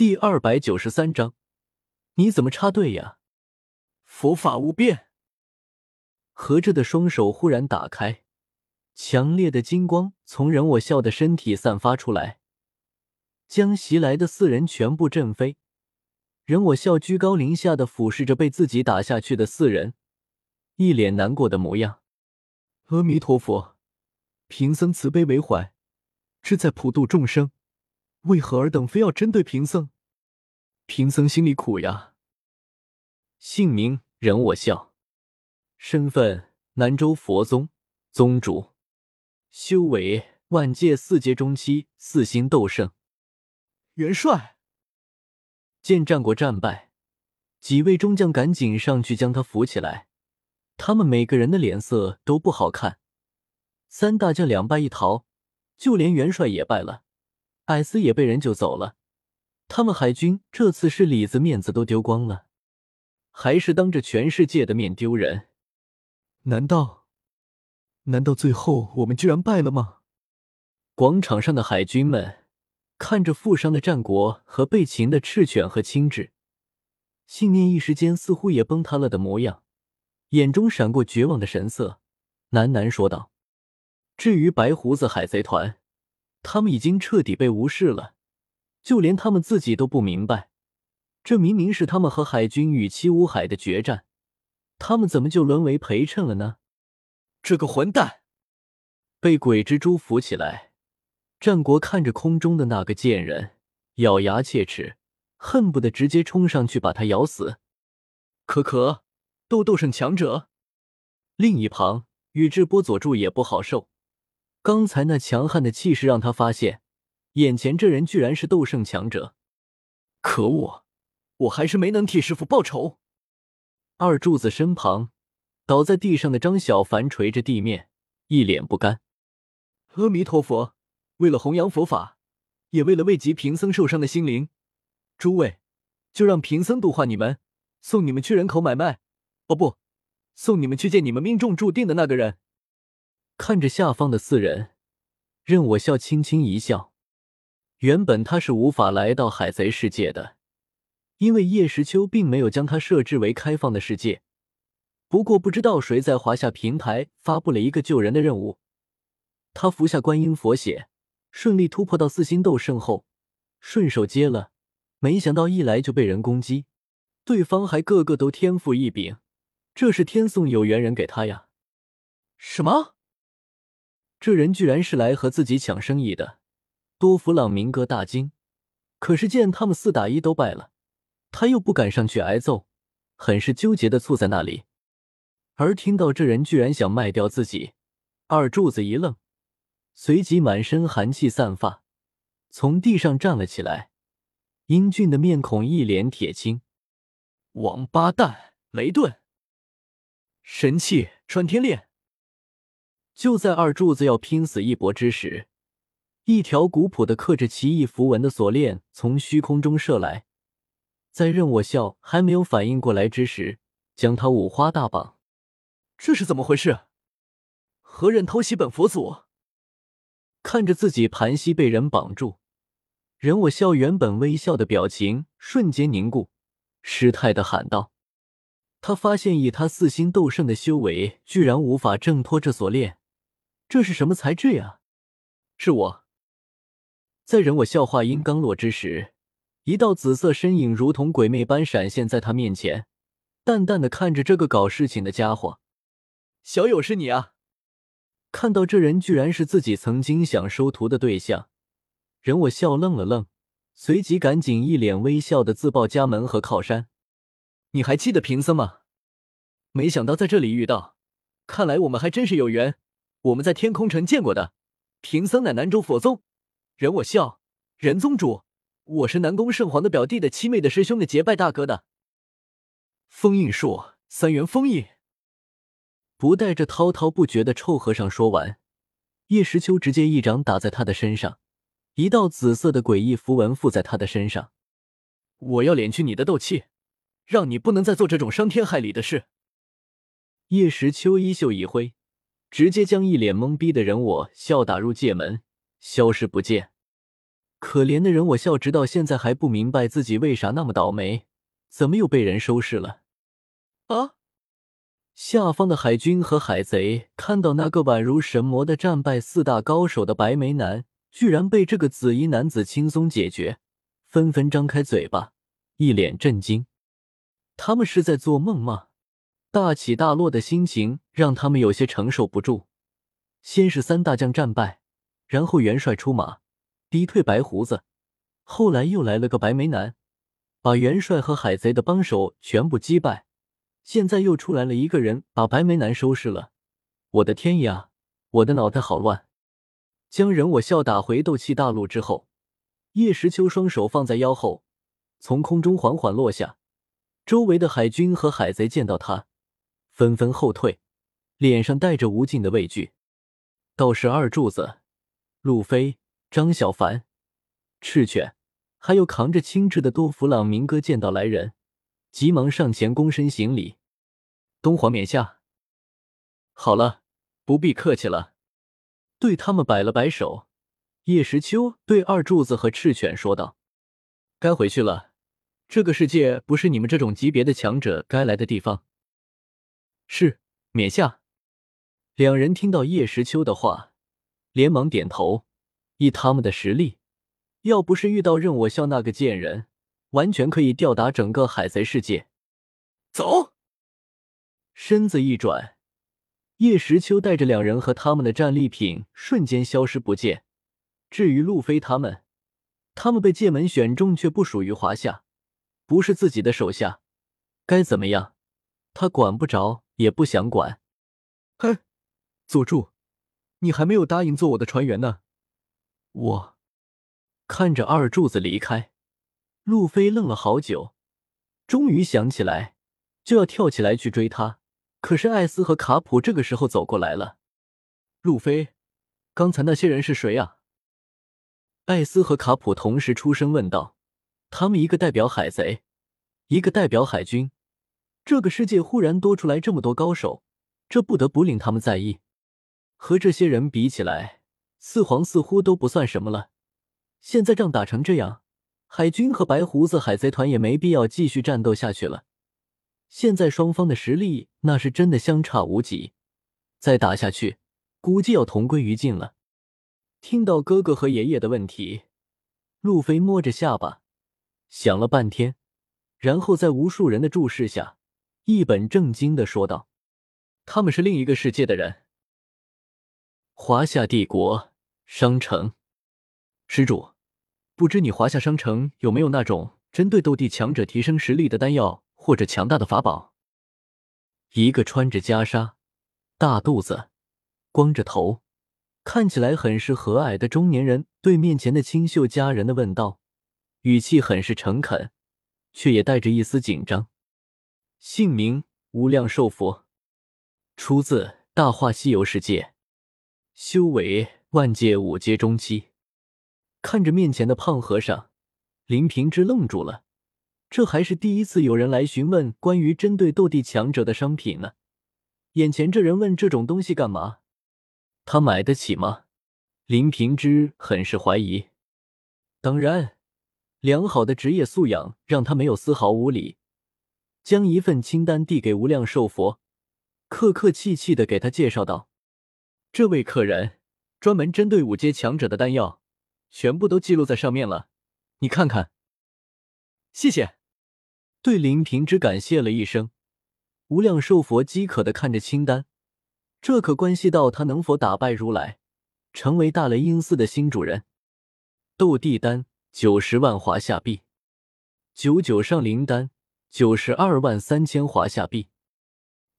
第二百九十三章，你怎么插队呀？佛法无边。合着的双手忽然打开，强烈的金光从任我笑的身体散发出来，将袭来的四人全部震飞。任我笑居高临下的俯视着被自己打下去的四人，一脸难过的模样。阿弥陀佛，贫僧慈悲为怀，志在普度众生。为何尔等非要针对贫僧？贫僧心里苦呀。姓名：任我笑，身份：南州佛宗宗主，修为：万界四阶中期四星斗圣。元帅见战国战败，几位中将赶紧上去将他扶起来。他们每个人的脸色都不好看。三大将两败一逃，就连元帅也败了。艾斯也被人救走了，他们海军这次是里子面子都丢光了，还是当着全世界的面丢人？难道，难道最后我们居然败了吗？广场上的海军们看着负伤的战国和被擒的赤犬和青雉，信念一时间似乎也崩塌了的模样，眼中闪过绝望的神色，喃喃说道：“至于白胡子海贼团。”他们已经彻底被无视了，就连他们自己都不明白，这明明是他们和海军与七武海的决战，他们怎么就沦为陪衬了呢？这个混蛋！被鬼蜘蛛扶起来，战国看着空中的那个贱人，咬牙切齿，恨不得直接冲上去把他咬死。可可，斗斗胜强者。另一旁，宇智波佐助也不好受。刚才那强悍的气势让他发现，眼前这人居然是斗圣强者。可恶，我还是没能替师傅报仇。二柱子身旁，倒在地上的张小凡捶着地面，一脸不甘。阿弥陀佛，为了弘扬佛法，也为了慰藉贫僧受伤的心灵，诸位，就让贫僧度化你们，送你们去人口买卖。哦不，送你们去见你们命中注定的那个人。看着下方的四人，任我笑轻轻一笑。原本他是无法来到海贼世界的，因为叶时秋并没有将他设置为开放的世界。不过不知道谁在华夏平台发布了一个救人的任务，他服下观音佛血，顺利突破到四星斗圣后，顺手接了。没想到一来就被人攻击，对方还个个都天赋异禀，这是天送有缘人给他呀？什么？这人居然是来和自己抢生意的，多弗朗明哥大惊。可是见他们四打一都败了，他又不敢上去挨揍，很是纠结的坐在那里。而听到这人居然想卖掉自己，二柱子一愣，随即满身寒气散发，从地上站了起来，英俊的面孔一脸铁青。王八蛋，雷顿，神器穿天链。就在二柱子要拼死一搏之时，一条古朴的刻着奇异符文的锁链从虚空中射来，在任我笑还没有反应过来之时，将他五花大绑。这是怎么回事？何人偷袭本佛祖？看着自己盘膝被人绑住，任我笑原本微笑的表情瞬间凝固，失态的喊道：“他发现以他四星斗圣的修为，居然无法挣脱这锁链。”这是什么材质呀？是我。在人我笑话音刚落之时，一道紫色身影如同鬼魅般闪现在他面前，淡淡的看着这个搞事情的家伙。小友是你啊！看到这人居然是自己曾经想收徒的对象，人我笑愣了愣，随即赶紧一脸微笑的自报家门和靠山。你还记得贫僧吗？没想到在这里遇到，看来我们还真是有缘。我们在天空城见过的，贫僧乃南州佛宗，人我笑，人宗主，我是南宫圣皇的表弟的七妹的师兄的结拜大哥的。封印术，三元封印。不带着滔滔不绝的臭和尚说完，叶时秋直接一掌打在他的身上，一道紫色的诡异符文附在他的身上。我要敛去你的斗气，让你不能再做这种伤天害理的事。叶时秋衣袖一挥。直接将一脸懵逼的人我笑打入界门，消失不见。可怜的人我笑，直到现在还不明白自己为啥那么倒霉，怎么又被人收拾了？啊！下方的海军和海贼看到那个宛如神魔的战败四大高手的白眉男，居然被这个紫衣男子轻松解决，纷纷张开嘴巴，一脸震惊。他们是在做梦吗？大起大落的心情让他们有些承受不住。先是三大将战败，然后元帅出马逼退白胡子，后来又来了个白眉男，把元帅和海贼的帮手全部击败。现在又出来了一个人，把白眉男收拾了。我的天呀，我的脑袋好乱！将人我笑打回斗气大陆之后，叶时秋双手放在腰后，从空中缓缓落下。周围的海军和海贼见到他，纷纷后退，脸上带着无尽的畏惧。倒是二柱子、路飞、张小凡、赤犬，还有扛着青雉的多弗朗明哥见到来人。急忙上前躬身行礼，东皇冕下。好了，不必客气了。对他们摆了摆手。叶时秋对二柱子和赤犬说道：“该回去了，这个世界不是你们这种级别的强者该来的地方。”是，冕下。两人听到叶时秋的话，连忙点头。以他们的实力，要不是遇到任我笑那个贱人。完全可以吊打整个海贼世界。走，身子一转，叶时秋带着两人和他们的战利品瞬间消失不见。至于路飞他们，他们被界门选中，却不属于华夏，不是自己的手下，该怎么样，他管不着，也不想管。嘿，佐助，你还没有答应做我的船员呢。我看着二柱子离开。路飞愣了好久，终于想起来，就要跳起来去追他。可是艾斯和卡普这个时候走过来了。路飞，刚才那些人是谁啊？艾斯和卡普同时出声问道。他们一个代表海贼，一个代表海军。这个世界忽然多出来这么多高手，这不得不令他们在意。和这些人比起来，四皇似乎都不算什么了。现在仗打成这样。海军和白胡子海贼团也没必要继续战斗下去了。现在双方的实力那是真的相差无几，再打下去估计要同归于尽了。听到哥哥和爷爷的问题，路飞摸着下巴想了半天，然后在无数人的注视下，一本正经的说道：“他们是另一个世界的人。华夏帝国商城，施主。”不知你华夏商城有没有那种针对斗帝强者提升实力的丹药或者强大的法宝？一个穿着袈裟、大肚子、光着头，看起来很是和蔼的中年人对面前的清秀佳人的问道，语气很是诚恳，却也带着一丝紧张。姓名：无量寿佛，出自《大话西游》世界，修为万界五阶中期。看着面前的胖和尚，林平之愣住了。这还是第一次有人来询问关于针对斗帝强者的商品呢。眼前这人问这种东西干嘛？他买得起吗？林平之很是怀疑。当然，良好的职业素养让他没有丝毫无理，将一份清单递给无量寿佛，客客气气的给他介绍道：“这位客人，专门针对五阶强者的丹药。”全部都记录在上面了，你看看。谢谢，对林平之感谢了一声。无量寿佛饥渴的看着清单，这可关系到他能否打败如来，成为大雷音寺的新主人。斗帝丹九十万华夏币，九九上灵丹九十二万三千华夏币，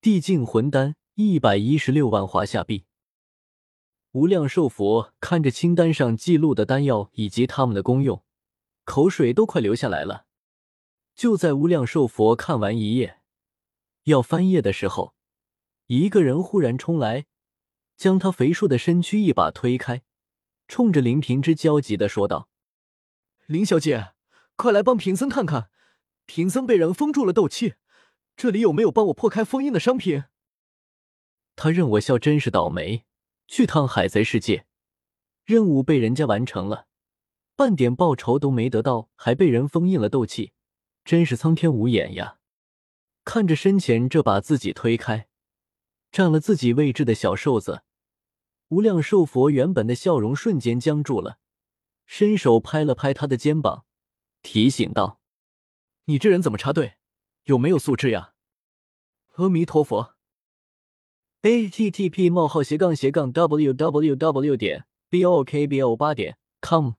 地境魂丹一百一十六万华夏币。无量寿佛看着清单上记录的丹药以及他们的功用，口水都快流下来了。就在无量寿佛看完一页，要翻页的时候，一个人忽然冲来，将他肥硕的身躯一把推开，冲着林平之焦急的说道：“林小姐，快来帮贫僧看看，贫僧被人封住了斗气，这里有没有帮我破开封印的商品？”他任我笑真是倒霉。去趟海贼世界，任务被人家完成了，半点报酬都没得到，还被人封印了斗气，真是苍天无眼呀！看着身前这把自己推开、占了自己位置的小瘦子，无量寿佛原本的笑容瞬间僵住了，伸手拍了拍他的肩膀，提醒道：“你这人怎么插队？有没有素质呀？”阿弥陀佛。a t t p: 冒号斜杠斜杠 w w w. 点 b o k b o 八点 com